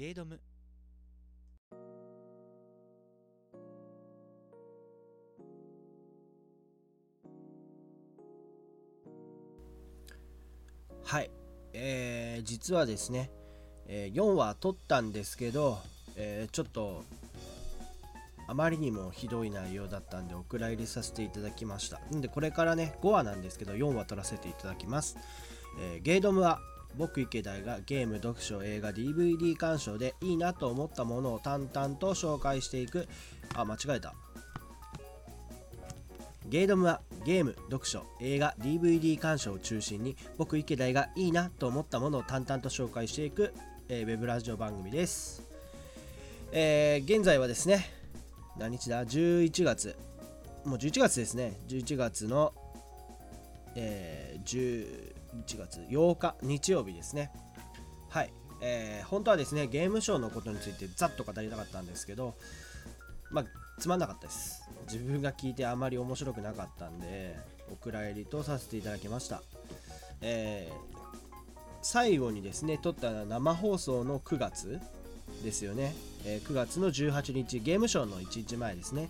ゲードム。はい、えー、実はですね、えー4話撮ったんですけど、えーちょっとあまりにもひどい内容だったんでお蔵入りさせていただきました。んでこれからね5話なんですけど4話撮らせていただきます、えーゲードムは僕池田がゲーム読書映画 DVD 鑑賞でいいなと思ったものを淡々と紹介していく。あ間違えた。ゲードムはゲーム、読書、映画、DVD 鑑賞を中心に僕池田がいいなと思ったものを淡々と紹介していく、えーウェブラジオ番組です、えー現在はですね何日だ？11月。もう11月ですね。11月の、えー1月8日日曜日ですね。はい、えー本当はですねゲームショーのことについてざっと語りたかったんですけどまあつまんなかったです。自分が聞いてあまり面白くなかったんでお蔵入りとさせていただきました。えー最後にですね撮った生放送の9月ですよね、えー9月の18日ゲームショーの1日前ですね。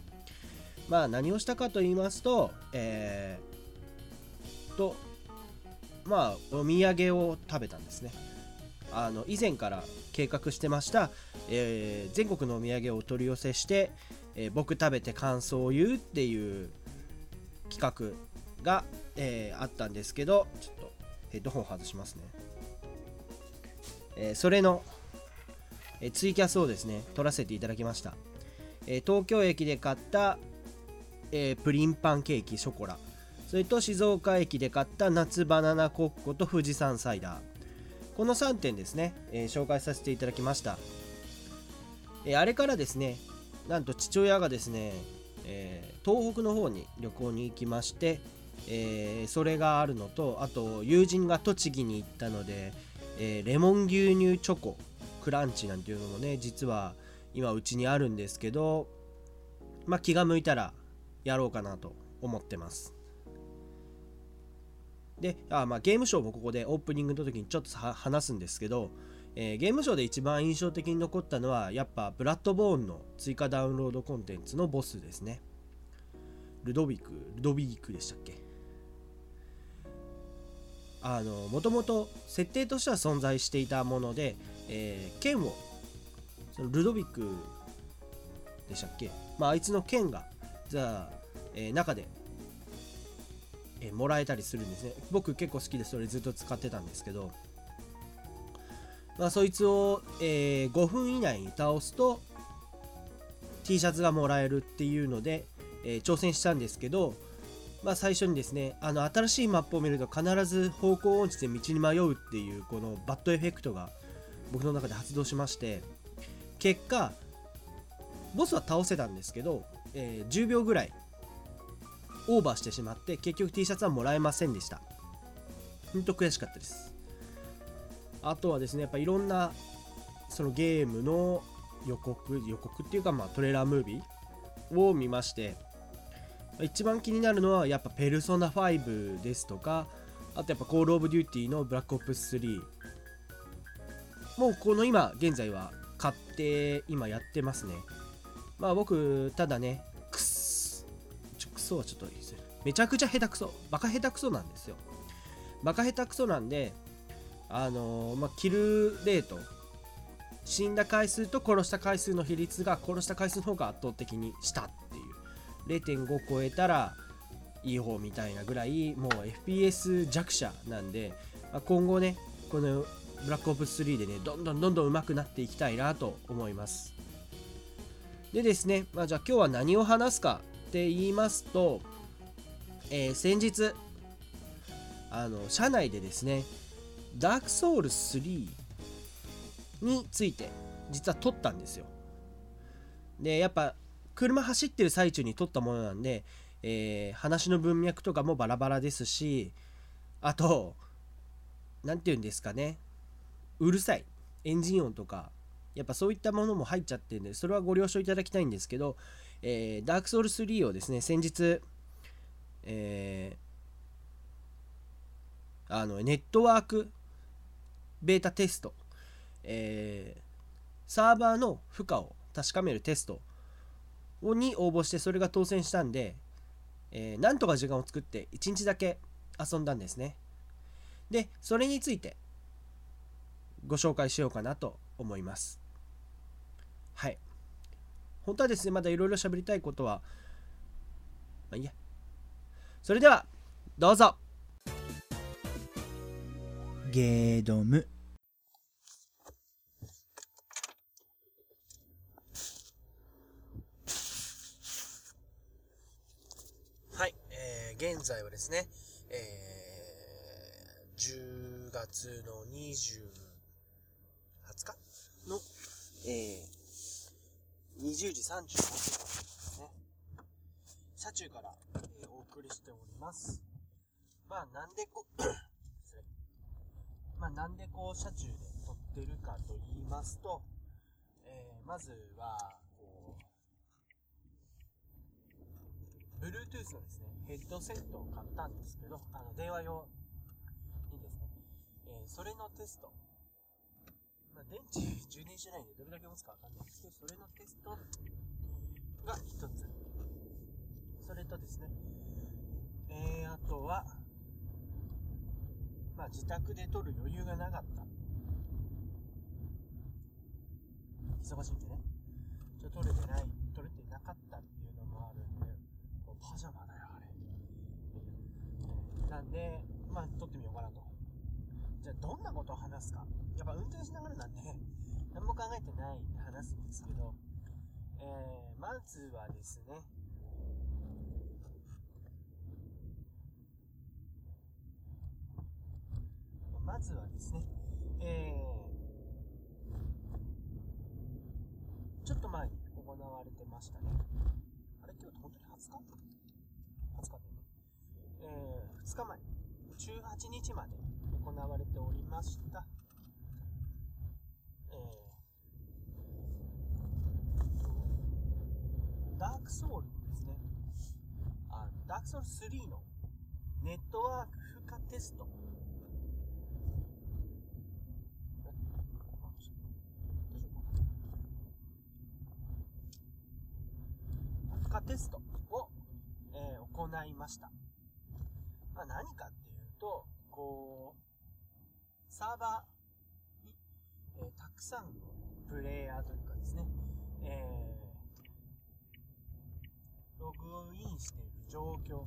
まあ何をしたかと言いますとえーとまあお土産を食べたんですね。あの以前から計画してました、えー全国のお土産をお取り寄せして、えー僕食べて感想を言うっていう企画が、えーあったんですけどちょっとヘッドホン外しますね、えそれの、えツイキャスをですね撮らせていただきました、え東京駅で買った、えプリンパンケーキショコラ。それと静岡駅で買った夏バナナコッコと富士山サイダー。この3点ですね、えー紹介させていただきました、えーあれからですねなんと父親がですね、えー東北の方に旅行に行きまして、えそれがあるのとあと友人が栃木に行ったので、えレモン牛乳チョコクランチなんていうのもね実は今うちにあるんですけどまあ気が向いたらやろうかなと思ってます。であまあゲームショーもここでオープニングの時にちょっと話すんですけど、えーゲームショーで一番印象的に残ったのはやっぱブラッドボーンの追加ダウンロードコンテンツのボスですね。ルドビクルドビークでしたっけ？あのもともと設定としては存在していたもので、えー剣をそのルドビックでしたっけ、まあ、あいつの剣がじゃあ、えー中で、えもらえたりするんですね。僕結構好きでそれずっと使ってたんですけど、まあ、そいつを、えー5分以内に倒すと T シャツがもらえるっていうので、え挑戦したんですけど、まあ、最初にですねあの新しいマップを見ると必ず方向音痴で道に迷うっていうこのバッドエフェクトが僕の中で発動しまして結果ボスは倒せたんですけど、え10秒ぐらいオーバーしてしまって結局 T シャツはもらえませんでした。ほんと悔しかったです。あとはですねやっぱいろんなそのゲームの予告予告っていうかまあトレーラームービーを見まして一番気になるのはやっぱペルソナ5ですとかあとやっぱコールオブデューティーのブラックオプス3もうこの今現在は買って今やってますね。まあ僕ただねちょクソはちょっとめちゃくちゃ下手くそ。バカ下手くそなんですよ。バカ下手くそなんであのーまあキルレート死んだ回数と殺した回数の比率が殺した回数の方が圧倒的にしたっていう。0.5超えたらいい方みたいなぐらいもう FPS 弱者なんで、まあ今後ねこのブラックオプス3でねどんどんどんどん上手くなっていきたいなと思います。でですね、まあ、じゃあ今日は何を話すかって言いますと、えー先日あの社内でですねダークソウル3について実は撮ったんですよ。でやっぱ車走ってる最中に撮ったものなんで、えー話の文脈とかもバラバラですしあと何て言うんですかねうるさい。エンジン音とかやっぱそういったものも入っちゃってるんでそれはご了承いただきたいんですけど、えーダークソウル3をですね先日、えーあのネットワークベータテスト、えーサーバーの負荷を確かめるテストに応募してそれが当選したんで、えー、なんとか時間を作って1日だけ遊んだんですね。でそれについてご紹介しようかなと思います。はい。本当はですねまだいろいろ喋りたいことはまあいいや。それではどうぞ。ゲードム。はい、えー、現在はですね、えー、10月の20、20日の、えー、20時35分ですね。車中から、えー、お送りしております。まあ、なんでこ、まあ、なんでこう車中で撮ってるかと言いますと、えー、まずは、こう、Bluetooth のですね、ヘッドセットを買ったんですけど、あの、電話用にですね、えー、それのテスト、電池充電してないんでどれだけ持つかわかんないんですけど、それのテストが一つ。それとですね、えー、あとは、まあ、自宅で撮る余裕がなかった。忙しいんでね。ちょっと撮れてない、撮れてなかったっていうのもあるんで、パジャマだよ、あれ。なんで、まあ、撮ってみようかなと。じゃあ、どんなことを話すか。やっぱ運転しながらなんで、何も考えてないで話すんですけど、えー、まずはですね、まずはですね、えー、ちょっと前に行われてましたね。あれ、今日本当に20日 ?20 日でね。えー、2日前、18日まで行われておりました。えー、ダークソウルですね。あダークソウル3のネットワーク負荷テスト負荷テストを、えー、行いました。まあ、何かっていうと、こう、サーバーに、えー、たくさんのプレイヤーというかですね、えー、ログインしている状況、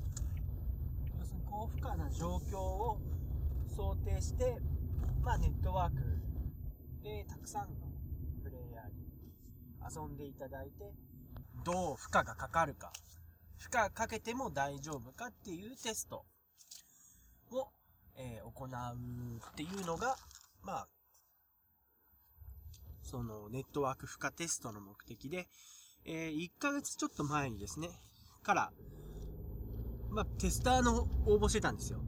要するに高負荷な状況を想定して、まあ、ネットワークでたくさんのプレイヤーに遊んでいただいて、どう負荷がかかるか、負荷かけても大丈夫かっていうテストを、えー、行うっていうのが、まあ、そのネットワーク負荷テストの目的で、えー、1ヶ月ちょっと前にですね、から、まあ、テスターの応募してたんですよ。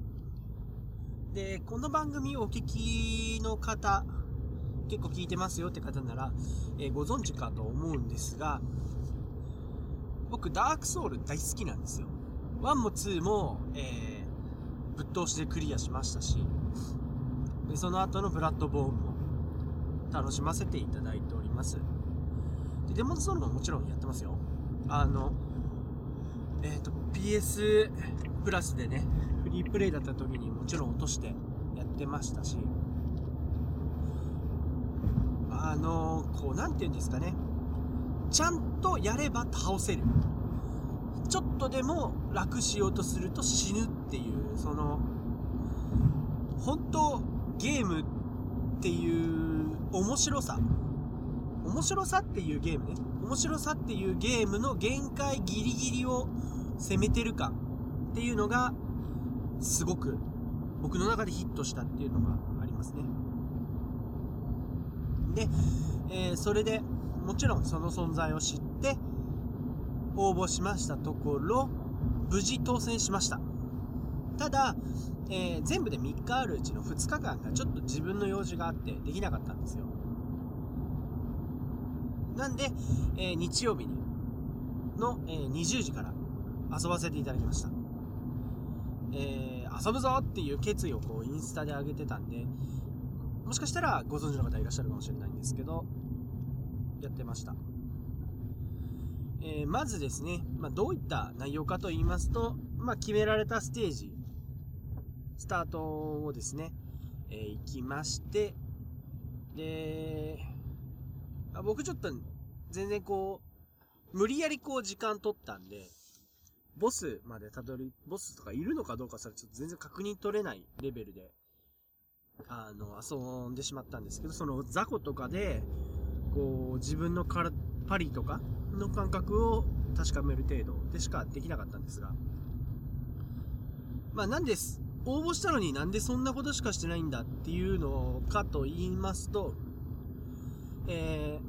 で、この番組をお聞きの方、結構聞いてますよって方なら、えー、ご存知かと思うんですが、僕、ダークソウル大好きなんですよ。1も2も、えー、ぶっ通しでクリアしましたし、でその後のブラッドボーンも楽しませていただいております。デモンズソウルももちろんやってますよ。あの、えっ、ー、と、PS プラスでね、フリープレイだった時にもちろん落としてやってましたし、あの、こう、なんて言うんですかね。ちゃんとやれば倒せる。ちょっとでも楽しようとすると死ぬっていう、その、本当ゲームっていう面白さ。面白さっていうゲームね。面白さっていうゲームの限界ギリギリを攻めてる感っていうのが、すごく僕の中でヒットしたっていうのがありますね。で、えー、それで、もちろんその存在を知って応募しましたところ無事当選しましたただ、えー、全部で3日あるうちの2日間がちょっと自分の用事があってできなかったんですよなんで、えー、日曜日にの、えー、20時から遊ばせていただきましたえー、遊ぶぞっていう決意をこうインスタで上げてたんでもしかしたらご存知の方いらっしゃるかもしれないんですけどやってました。えー、まずですね、まあ、どういった内容かと言いますと、まあ、決められたステージ、スタートをですね、えー、行きまして、で、僕ちょっと全然こう、無理やりこう時間取ったんで、ボスまでたどり、ボスとかいるのかどうかそれちょっと全然確認取れないレベルで、あの、遊んでしまったんですけど、その雑魚とかで、こう、自分のからパリとかの感覚を確かめる程度でしかできなかったんですが、まあなんです、応募したのになんでそんなことしかしてないんだっていうのかと言いますと、え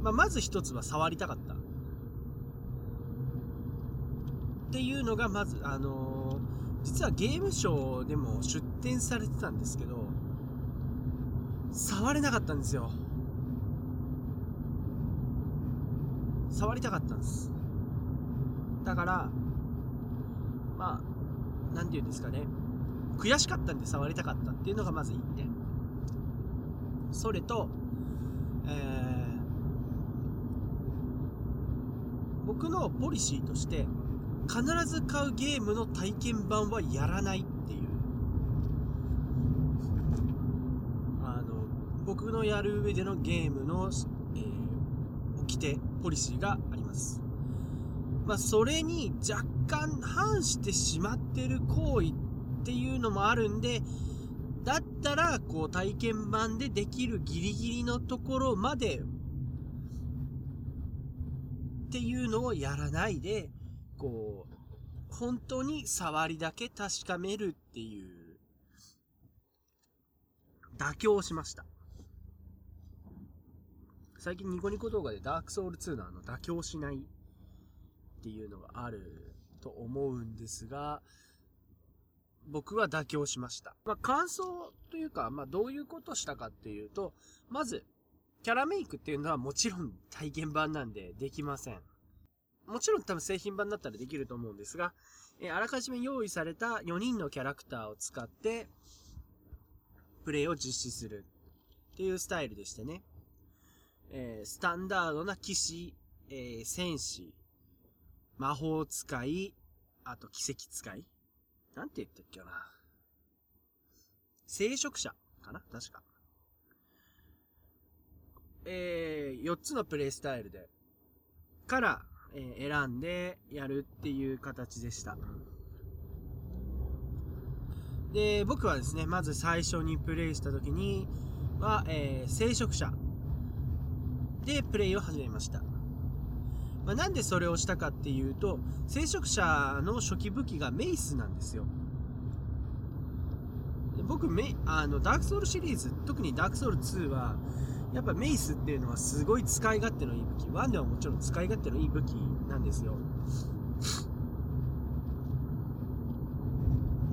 ー、まあ、まず一つは触りたかった。っていうのがまず、あのー、実はゲームショーでも出展されてたんですけど、触れなかったんですよ。触りたかったんです。だから、まあ、なんて言うんですかね。悔しかったんで触りたかったっていうのがまず1点。それと、えー、僕のポリシーとして、必ず買うゲームの体験版はやらないっていう。あの、僕のやる上でのゲームの、えー、掟、ポリシーがあります。まあ、それに若干反してしまってる行為っていうのもあるんで、だったら、こう、体験版でできるギリギリのところまで、っていうのをやらないで、こう、本当に触りだけ確かめるっていう、妥協しました。最近ニコニコ動画でダークソウル2のあの妥協しないっていうのがあると思うんですが、僕は妥協しました。まあ、感想というか、まあ、どういうことしたかっていうと、まず、キャラメイクっていうのはもちろん体験版なんでできません。もちろん多分製品版だったらできると思うんですが、えあらかじめ用意された4人のキャラクターを使って、プレイを実施するっていうスタイルでしてね。えー、スタンダードな騎士、えー、戦士、魔法使い、あと奇跡使いなんて言ったっけな。聖職者かな？確か。えー、4つのプレイスタイルで、から、えー、選んでやるっていう形でした。で、僕はですね、まず最初にプレイした時には、えー、聖職者でプレイを始めました。まあ、なんでそれをしたかっていうと、聖職者の初期武器がメイスなんですよ。僕メ、あの、ダークソウルシリーズ、特にダークソウル2は、やっぱメイスっていうのはすごい使い勝手のいい武器。1ではもちろん使い勝手のいい武器なんですよ。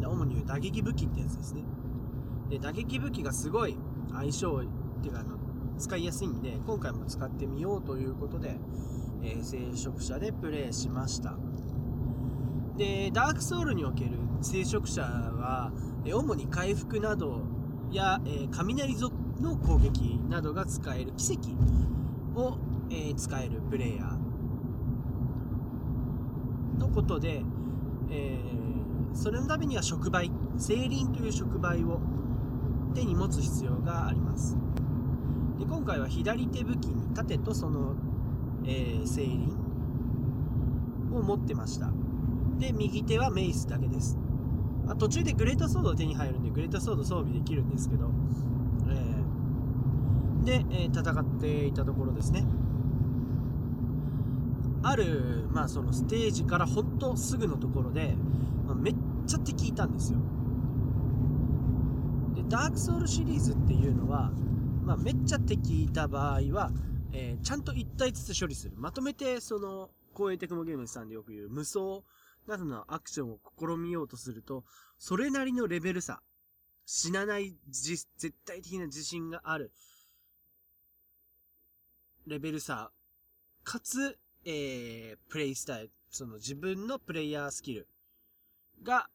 主に言う打撃武器ってやつですね。で、打撃武器がすごい相性っていうか、あの、使いやすいんで、今回も使ってみようということで、えー、聖職者でプレイしました。で、ダークソウルにおける聖職者は、え主に回復などや、えー、雷族の攻撃などが使える奇跡を、えー、使えるプレイヤーのことで、えー、それのためには触媒、聖輪という触媒を手に持つ必要があります。で今回は左手武器に盾とそのえー、セイリンを持ってました。で、右手はメイスだけです。まあ、途中でグレートソードを手に入るんで、グレートソード装備できるんですけど、えー、で、えー、戦っていたところですね。ある、まあそのステージからほんとすぐのところで、まあ、めっちゃ敵いたんですよ。で、ダークソウルシリーズっていうのは、まあめっちゃ敵いた場合は、えー、ちゃんと一体ずつ処理する。まとめて、その、光栄テクモゲームズさんでよく言う無双などのアクションを試みようとすると、それなりのレベル差、死なない絶対的な自信がある、レベル差、かつ、えー、プレイスタイル、その自分のプレイヤースキルが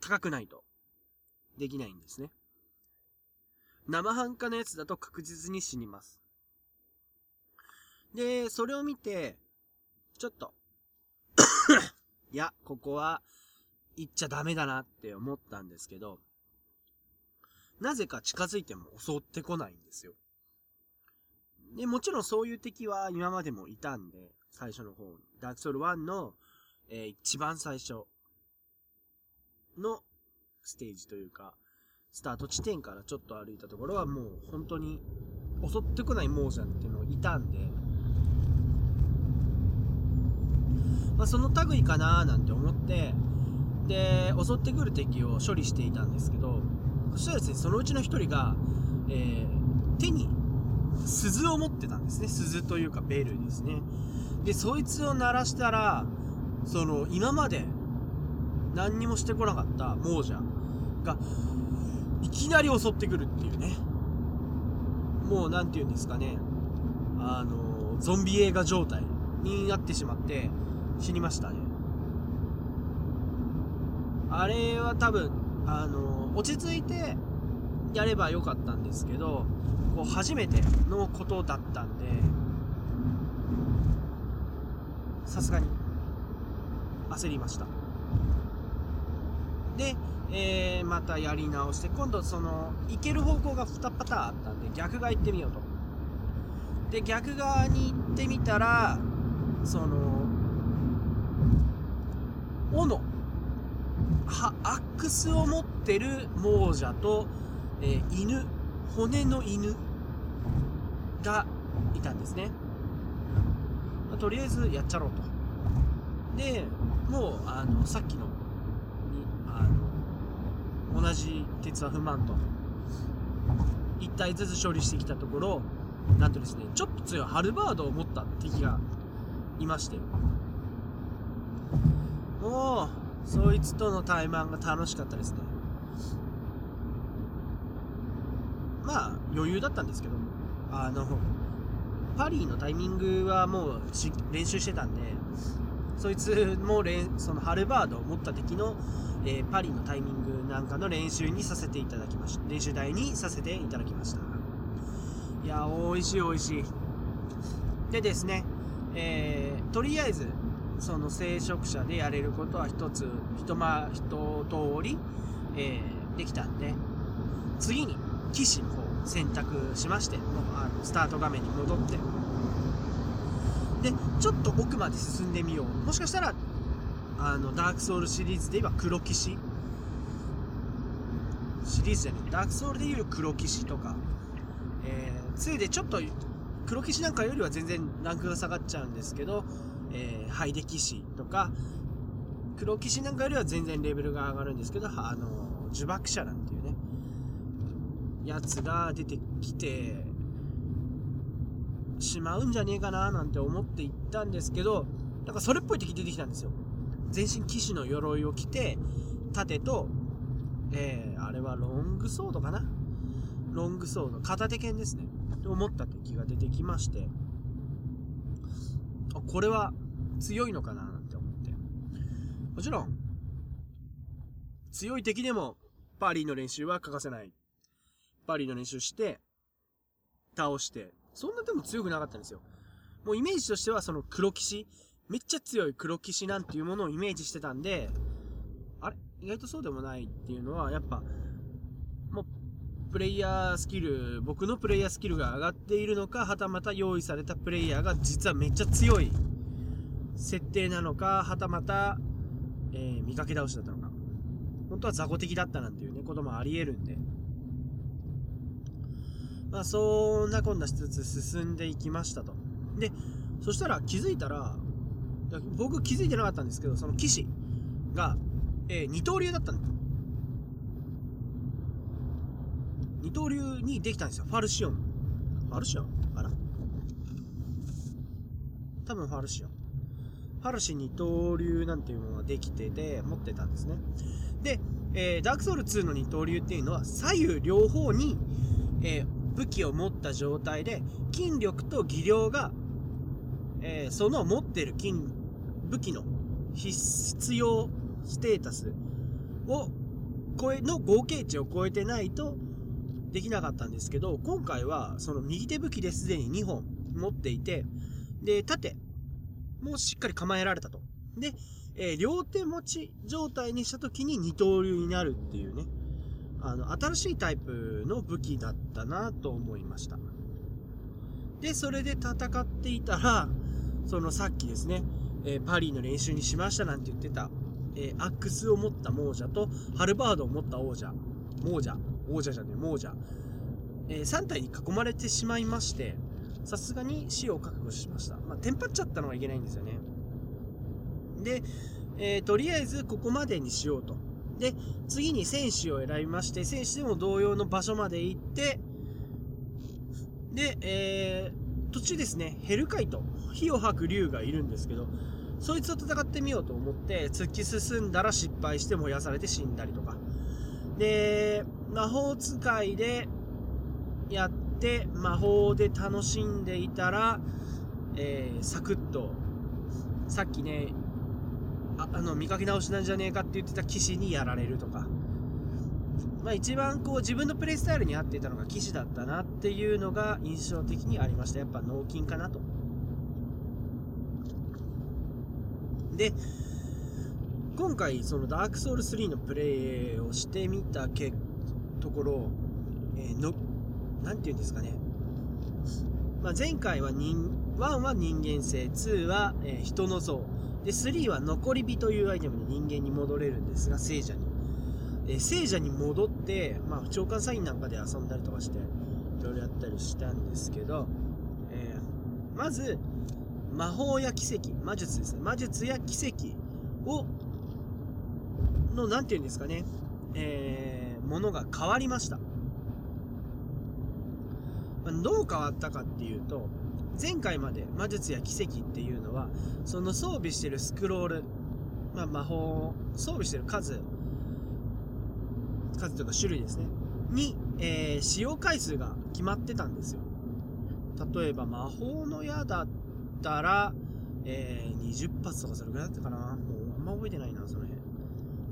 高くないとできないんですね。生半可なやつだと確実に死にます。で、それを見て、ちょっと、いや、ここは、行っちゃダメだなって思ったんですけど、なぜか近づいても襲ってこないんですよ。で、もちろんそういう敵は今までもいたんで、最初の方に。ダークソウル1の、えー一番最初のステージというか、スタート地点からちょっと歩いたところはもう本当に襲ってこないモージャンっていうのいたんで、まあ、その類かななんて思って、で、襲ってくる敵を処理していたんですけど、そしたらですね、そのうちの一人が、えー手に鈴を持ってたんですね。鈴というかベルですね。で、そいつを鳴らしたら、その、今まで何にもしてこなかった亡者が、いきなり襲ってくるっていうね。もう、なんて言うんですかね。あの、ゾンビ映画状態になってしまって、死にましたね。あれは多分、あの、落ち着いてやればよかったんですけど、こう初めてのことだったんで、さすがに焦りました。で、えー、またやり直して、今度その、行ける方向が2パターンあったんで、逆側行ってみようと。で、逆側に行ってみたら、その、斧、は、アックスを持ってる亡者と、えー犬、骨の犬。がいたんですね。まあとりあえずやっちゃろうと。で、もう、あの、さっきの、にあの、同じ鉄は不満と、一体ずつ処理してきたところ、なんとですね、ちょっと強いハルバードを持った敵がいまして、もう、そいつとの対マンが楽しかったですね。まあ、余裕だったんですけど、あの、パリのタイミングはもう練習してたんで、そいつもそのハルバードを持った敵の、えーパリのタイミングなんかの練習にさせていただきました。練習台にさせていただきました。いや、美味しい美味しい。でですね、えーとりあえず、その聖職者でやれることは一つ、一ま、一通り、えーできたんで、次に、騎士の方を選択しまして、もうあのスタート画面に戻って、で、ちょっと奥まで進んでみよう。もしかしたら、あの、ダークソウルシリーズで言えば黒騎士。シリーズじゃねえダークソウルでいう黒騎士とか、えー、2でちょっと黒騎士なんかよりは全然ランクが下がっちゃうんですけど、えー、ハイデ騎士とか、黒騎士なんかよりは全然レベルが上がるんですけど、あの、呪縛者なんていうね、やつが出てきてしまうんじゃねえかななんて思って行ったんですけど、なんかそれっぽい敵出てきたんですよ。全身騎士の鎧を着て、盾と、えー、あれはロングソードかな？ロングソード、片手剣ですね。と思った敵が出てきまして、これは強いのかななんて思って。もちろん、強い敵でも、パーリーの練習は欠かせない。パーリーの練習して、倒して、そんなでも強くなかったんですよ。もうイメージとしてはその黒騎士、めっちゃ強い黒騎士なんていうものをイメージしてたんで、あれ？意外とそうでもないっていうのは、やっぱ、プレイヤースキル、僕のプレイヤースキルが上がっているのか、はたまた用意されたプレイヤーが実はめっちゃ強い設定なのか、はたまた、えー、見かけ倒しだったのか。本当は雑魚的だったなんていうね、こともあり得るんで。まあ、そんなこんなしつつ進んでいきましたと。で、そしたら気づいたら、僕気づいてなかったんですけど、その騎士が、えー二刀流だったんだ。二刀流にできたんですよ。ファルシオン。ファルシオン？あら。多分ファルシオン。ファルシ二刀流なんていうものができてて、持ってたんですね。で、えーダークソウル2の二刀流っていうのは、左右両方に、えー武器を持った状態で、筋力と技量が、えーその持ってる筋、武器の必要ステータスを超え、の合計値を超えてないと、できなかったんですけど、今回はその右手武器ですでに2本持っていて、で、盾もしっかり構えられたと。で、えー、両手持ち状態にした時に二刀流になるっていうね、あの、新しいタイプの武器だったなと思いました。で、それで戦っていたら、そのさっきですね、えー、パリの練習にしましたなんて言ってた、えー、アックスを持った亡者と、ハルバードを持った王者、亡者、王者じゃねえ、亡者、えー、3体に囲まれてしまいまして、さすがに死を覚悟しました。まあ、テンパっちゃったのがいけないんですよね。で、えー、とりあえずここまでにしようと。で、次に戦士を選びまして、戦士でも同様の場所まで行って、で、えー、途中ですね、ヘルカイト、火を吐く竜がいるんですけど、そいつと戦ってみようと思って突き進んだら失敗して燃やされて死んだりとか。で、魔法使いでやって魔法で楽しんでいたら、えー、サクッと、さっきね、ああの、見かけ直しなんじゃねえかって言ってた騎士にやられるとか。まあ一番こう自分のプレイスタイルに合っていたのが騎士だったなっていうのが印象的にありました。やっぱ脳筋かなと。で、今回そのダークソウル3のプレイをしてみたけところ、えー、の、なて言うんですかね。まあ、前回は人、1は人間性、2は、えー、人の像、で、3は残り火というアイテムで人間に戻れるんですが、聖者に。えー、聖者に戻って、まあ、長官サインなんかで遊んだりとかして、いろいろやったりしたんですけど、えー、まず、魔法や奇跡、魔術ですね。魔術や奇跡を、の、なんて言うんですかね、えー、ものが変わりました。どう変わったかっていうと、前回まで魔術や奇跡っていうのは、その装備してるスクロール、まあ、魔法、装備してる数、数というか種類ですね。に、えー、使用回数が決まってたんですよ。例えば魔法の矢だったら、えー、20発とかそれぐらいだったかな。もうあんま覚えてないな、その。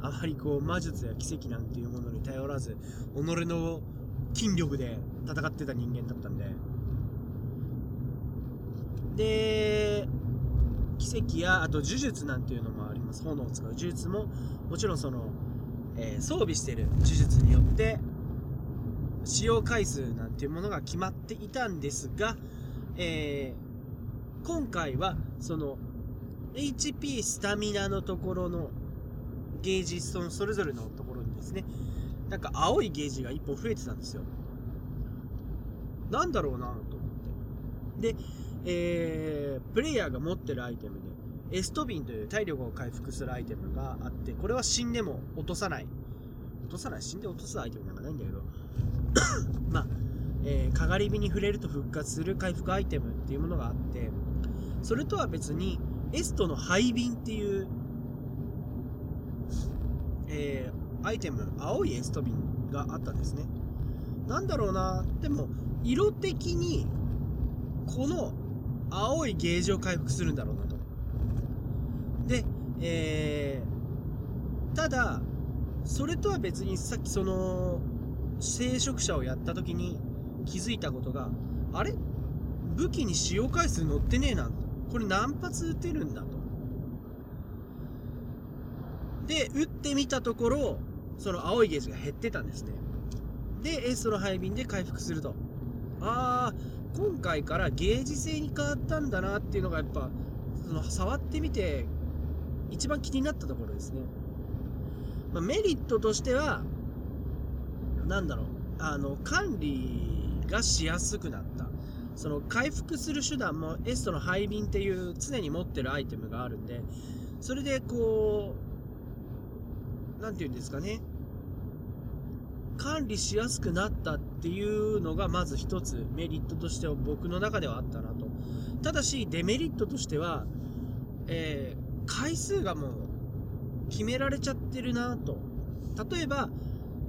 あまりこう魔術や奇跡なんていうものに頼らず、己の筋力で戦ってた人間だったんで。で、奇跡や、あと呪術なんていうのもあります。炎を使う呪術も、もちろんその、えー、装備してる呪術によって、使用回数なんていうものが決まっていたんですが、えー、今回は、その、HP スタミナのところのゲージそのそれぞれのところにですね、なんか青いゲージが1本増えてたんですよ。なんだろうなと思って。で、えー、プレイヤーが持ってるアイテムで、エストビンという体力を回復するアイテムがあって、これは死んでも落とさない。落とさない死んで落とすアイテムなんかないんだけど、まあ、えー、かがり火に触れると復活する回復アイテムっていうものがあって、それとは別に、エストの廃瓶っていう、えー、アイテム、青いエスト瓶があったんですね。なんだろうな、でも、色的に、この青いゲージを回復するんだろうなと。で、えー、ただ、それとは別にさっきその、聖職者をやった時に気づいたことが、あれ？武器に使用回数乗ってねえな。これ何発撃てるんだと。で、撃ってみたところ、その青いゲージが減ってたんですね。で、エストの配便で回復すると。あー、今回からゲージ制に変わったんだなっていうのがやっぱ、その触ってみて、一番気になったところですね。まあ、メリットとしては、なんだろう、あの、管理がしやすくなった。その回復する手段もエストの配便っていう常に持ってるアイテムがあるんで、それでこう、なんて言うんですかね。管理しやすくなったっていうのがまず一つメリットとしては僕の中ではあったなと。ただしデメリットとしては、えー、回数がもう決められちゃってるなと。例えば、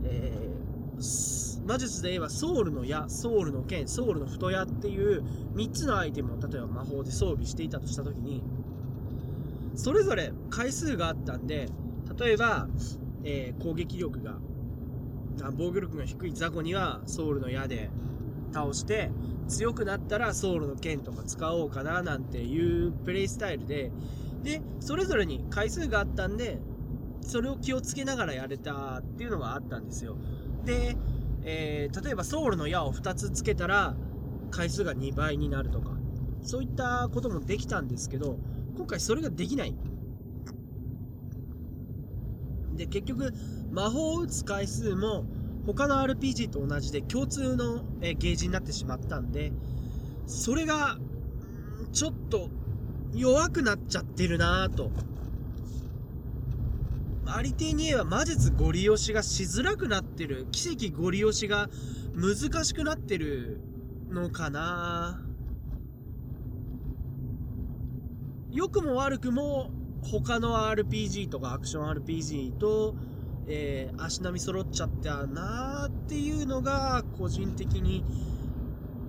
えー、魔術で言えばソウルの矢、ソウルの剣、ソウルの太矢っていう3つのアイテムを例えば魔法で装備していたとしたときに、それぞれ回数があったんで、例えば、えー、攻撃力が防御力が低い雑魚にはソウルの矢で倒して強くなったらソウルの剣とか使おうかななんていうプレイスタイルで。でそれぞれに回数があったんでそれを気をつけながらやれたっていうのがあったんですよ。で、えー例えばソウルの矢を2つつけたら回数が2倍になるとかそういったこともできたんですけど今回それができない。で結局魔法を打つ回数も他の RPG と同じで共通のえゲージになってしまったんでそれがちょっと弱くなっちゃってるなぁと。ありていに言えば魔術ゴリ押しがしづらくなってる。奇跡ゴリ押しが難しくなってるのかな良くも悪くも他の RPG とかアクション RPG と、えー足並み揃っちゃったなーっていうのが個人的に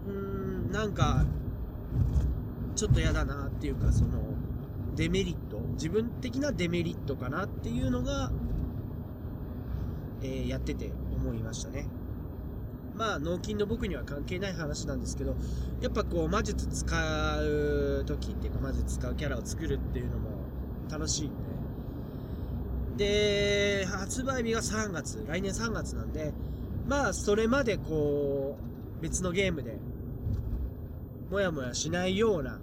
うーんなんかちょっと嫌だなっていうかそのデメリット自分的なデメリットかなっていうのが、えーやってて思いましたね。まあ脳筋の僕には関係ない話なんですけどやっぱこう魔術使う時っていうか魔術使うキャラを作るっていうのも楽しいんで。で発売日が3月来年3月なんでまあそれまでこう別のゲームでもやもやしないような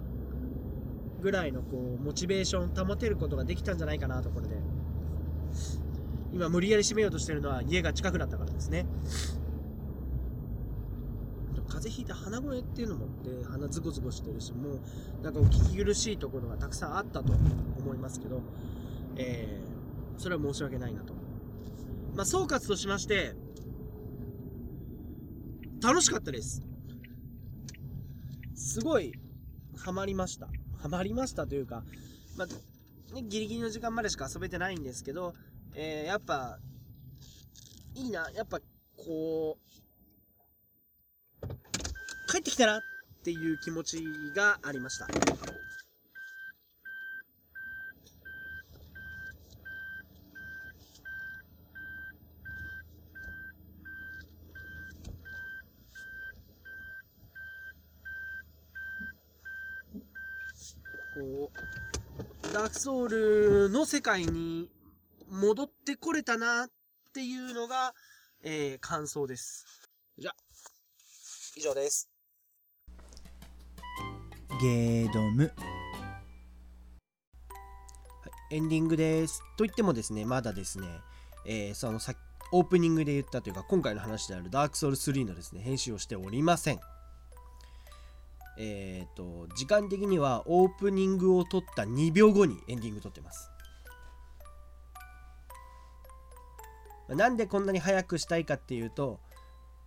ぐらいのこうモチベーション保てることができたんじゃないかなとこれで。今無理やり締めようとしてるのは家が近くなったからですね。風邪ひいて鼻声っていうのもあって鼻ズコズコしてるしもうなんかお聞き苦しいところがたくさんあったと思いますけど、えーそれは申し訳ないなとまあ総括としまして楽しかったです。すごいハマりました。ハマりましたというか、まあね、ギリギリの時間までしか遊べてないんですけど、えーやっぱいいな。やっぱこう帰ってきたなっていう気持ちがありました。こう、ダークソウルの世界に戻ってこれたなっていうのが、えー感想です。じゃ、以上です。ゲードムエンディングです。と言ってもですね、まだですね、えーそのさオープニングで言ったというか、今回の話であるダークソウル3のですね、編集をしておりません。えっ、と、時間的にはオープニングを撮った2秒後にエンディング撮ってます。なんでこんなに早くしたいかっていうと、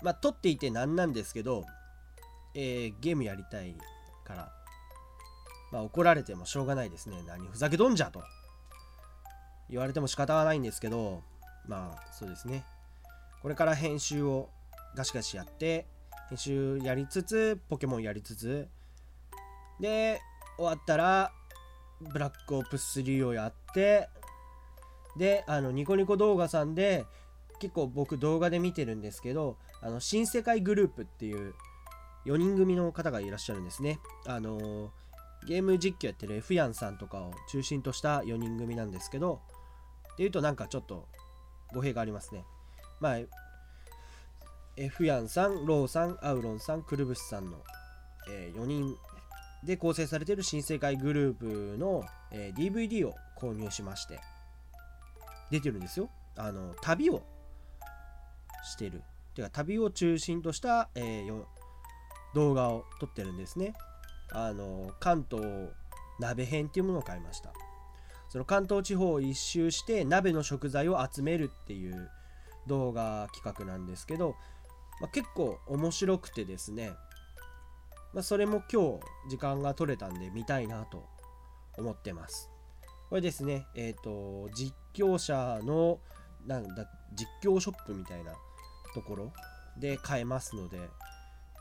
まあ、撮っていてなんなんですけど、えーゲームやりたいから、まあ、怒られてもしょうがないですね。何ふざけとんじゃと。言われても仕方がないんですけど、まあそうですね。これから編集をガシガシやって、編集やりつつ、ポケモンやりつつ、で、終わったら、ブラックオプス3をやって、で、あの、ニコニコ動画さんで、結構僕動画で見てるんですけど、あの、新世界グループっていう4人組の方がいらっしゃるんですね。あのーゲーム実況やってる F ヤンさんとかを中心とした4人組なんですけど、っていうとなんかちょっと語弊がありますね。まあ、F ヤンさん、ローさん、アウロンさん、クルブスさんの、え4人で構成されてる新世界グループの、えー DVD を購入しまして、出てるんですよ。あの、旅をしてる。てか、旅を中心とした、えー動画を撮ってるんですね。あの関東鍋編っていうものを買いました。その関東地方を一周して鍋の食材を集めるっていう動画企画なんですけど、まあ、結構面白くてですね、まあ、それも今日時間が取れたんで見たいなと思ってます。これですねえっ、と実況者のなんだ実況ショップみたいなところで買えますので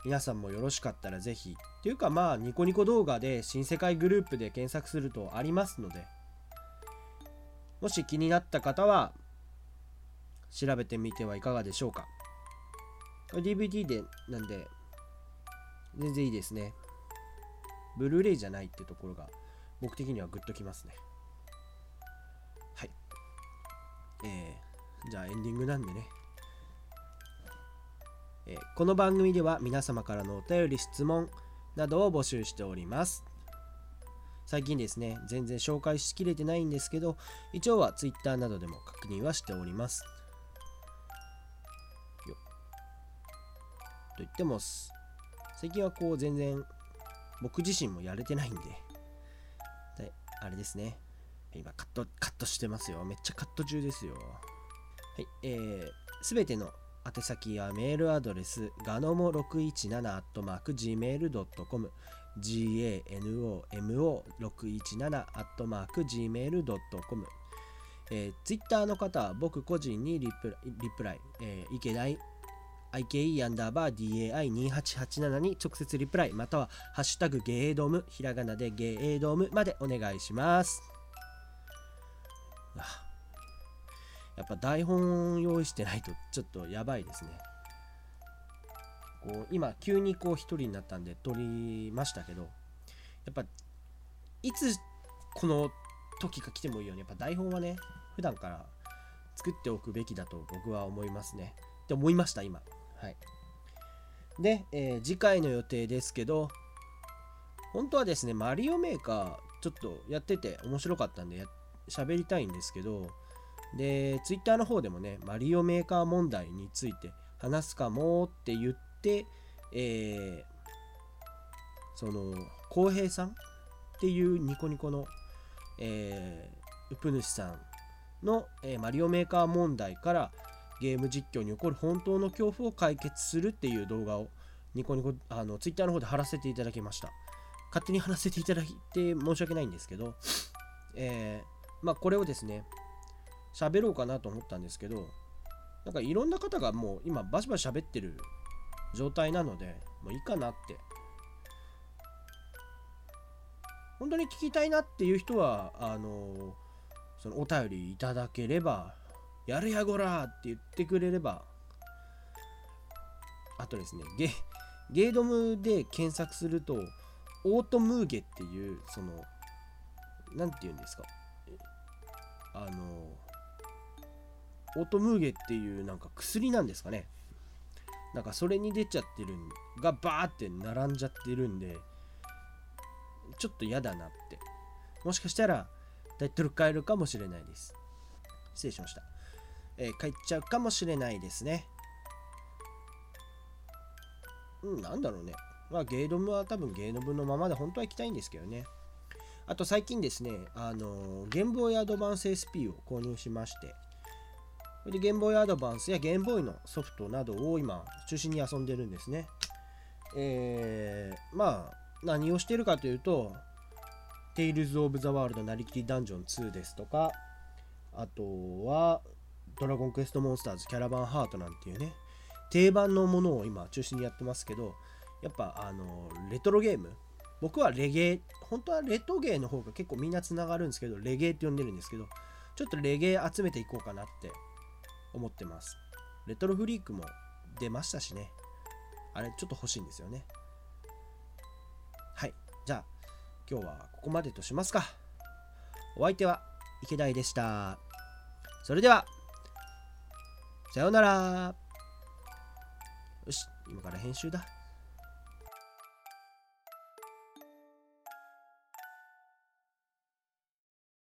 皆さんもよろしかったらぜひっていうかまあニコニコ動画で新世界グループで検索するとありますのでもし気になった方は調べてみてはいかがでしょうか。DVD でなんで、全然いいですね。ブルーレイじゃないってところが僕的にはグッときますね。はい。えー、じゃあエンディングなんでね。えこの番組では皆様からのお便り質問などを募集しております。最近ですね全然紹介しきれてないんですけど一応は Twitter などでも確認はしております。よと言っても最近はこう全然僕自身もやれてないんで。であれですね。今カットカットしてますよ。めっちゃカット中ですよ。はいえー、すべての宛先はメールアドレスガノモ617 gmail.com ganomo617 gmail.com えー、ツイッターの方は僕個人にリプリプライ、えー、池大 IKE アンダーバー DAI2887 に直接リプライまたはハッシュタグゲードームひらがなでゲードームまでお願いします。やっぱ台本用意してないとちょっとやばいですね。こう今急にこう一人になったんで撮りましたけどやっぱいつこの時が来てもいいようにやっぱ台本はね普段から作っておくべきだと僕は思いますね。って思いました今。はい。で、えー次回の予定ですけど本当はですねマリオメーカーちょっとやってて面白かったんでや喋りたいんですけどで、ツイッターの方でもね、マリオメーカー問題について話すかもって言って、えー、その、浩平さんっていうニコニコの、えー、ウプ主さんの、えーマリオメーカー問題からゲーム実況に起こる本当の恐怖を解決するっていう動画をニコニコ、あの、ツイッターの方で貼らせていただきました。勝手に貼らせていただいて申し訳ないんですけど、えー、まあこれをですね、喋ろうかなと思ったんですけどなんかいろんな方がもう今バシバシ喋ってる状態なのでもういいかなって。本当に聞きたいなっていう人はあのそのお便りいただければやるやごらって言ってくれればあとですねゲゲードムで検索するとオートムーゲっていうそのなんて言うんですか？あのオートムーゲっていうなんか薬なんですかね。なんかそれに出ちゃってるんがバーって並んじゃってるんでちょっと嫌だなって。もしかしたらタイトル変えるかもしれないです。失礼しました、えー、変えちゃうかもしれないですね。うんなんだろうね。まあゲードムは多分ゲードムのままで本当は行きたいんですけどね。あと最近ですねあのゲームボーイアドバンス SP を購入しまして。でゲームボーイアドバンスやゲームボーイのソフトなどを今中心に遊んでるんですね。えー、まあ何をしてるかというと Tales of the World なりきりダンジョン2ですとかあとはドラゴンクエストモンスターズキャラバンハートなんていうね定番のものを今中心にやってますけどやっぱあのレトロゲーム僕はレゲエ本当はレトゲーの方が結構みんなつながるんですけどレゲエって呼んでるんですけどちょっとレゲエ集めていこうかなって思ってます。レトロフリークも出ましたしね。あれちょっと欲しいんですよね。はい。じゃあ今日はここまでとしますか。お相手は池田でした。それでは、さようなら。よし、今から編集だ。